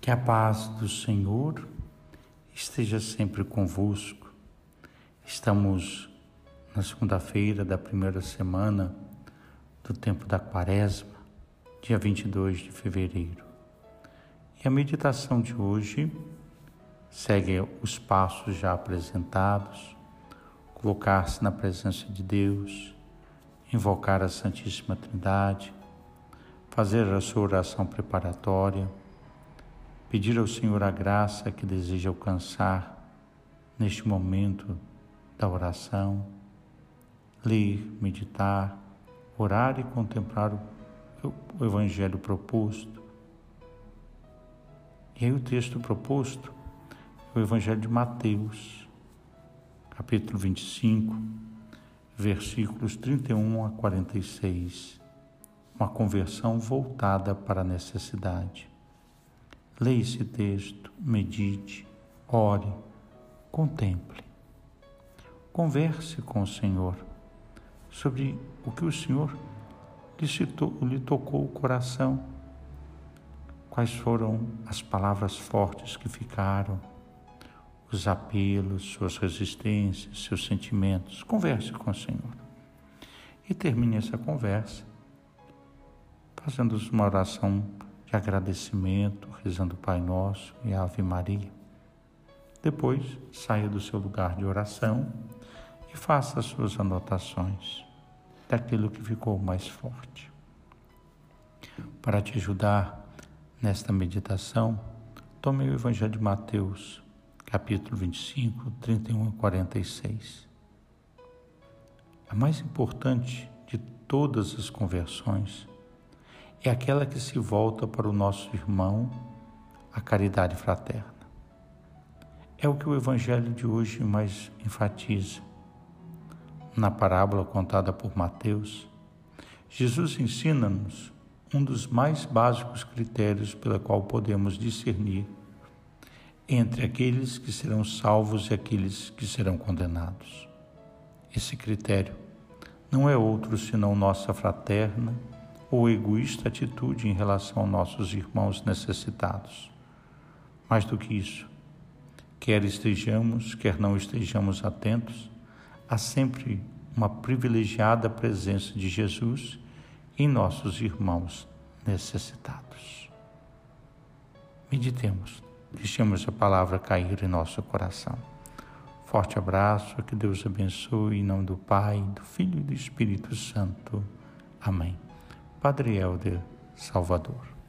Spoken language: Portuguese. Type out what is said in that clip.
Que a paz do Senhor esteja sempre convosco. Estamos na segunda-feira da primeira semana do tempo da Quaresma, dia 22 de fevereiro. E a meditação de hoje segue os passos já apresentados, colocar-se na presença de Deus, invocar a Santíssima Trindade, fazer a sua oração preparatória pedir ao Senhor a graça que deseja alcançar neste momento da oração, ler, meditar, orar e contemplar o Evangelho proposto. E aí o texto proposto é o Evangelho de Mateus, capítulo 25, versículos 31 a 46. Uma conversão voltada para a necessidade. Leia esse texto, medite, ore, contemple. Converse com o Senhor sobre o que o Senhor lhe, tocou o coração. Quais foram as palavras fortes que ficaram, os apelos, suas resistências, seus sentimentos. Converse com o Senhor. E termine essa conversa fazendo uma oração de agradecimento, rezando o Pai Nosso e a Ave Maria. Depois, saia do seu lugar de oração e faça as suas anotações daquilo que ficou mais forte. Para te ajudar nesta meditação, tome o Evangelho de Mateus, capítulo 25, 31 a 46. A mais importante de todas as conversões é aquela que se volta para o nosso irmão, a caridade fraterna. É o que o Evangelho de hoje mais enfatiza. Na parábola contada por Mateus, Jesus ensina-nos um dos mais básicos critérios pela qual podemos discernir entre aqueles que serão salvos e aqueles que serão condenados. Esse critério não é outro senão nossa fraterna ou egoísta atitude em relação aos nossos irmãos necessitados. Mais do que isso, quer estejamos, quer não estejamos atentos, há sempre uma privilegiada presença de Jesus em nossos irmãos necessitados. Meditemos, deixemos a palavra cair em nosso coração. Forte abraço, que Deus abençoe em nome do Pai, do Filho e do Espírito Santo. Amém. Padre Helder Salvador.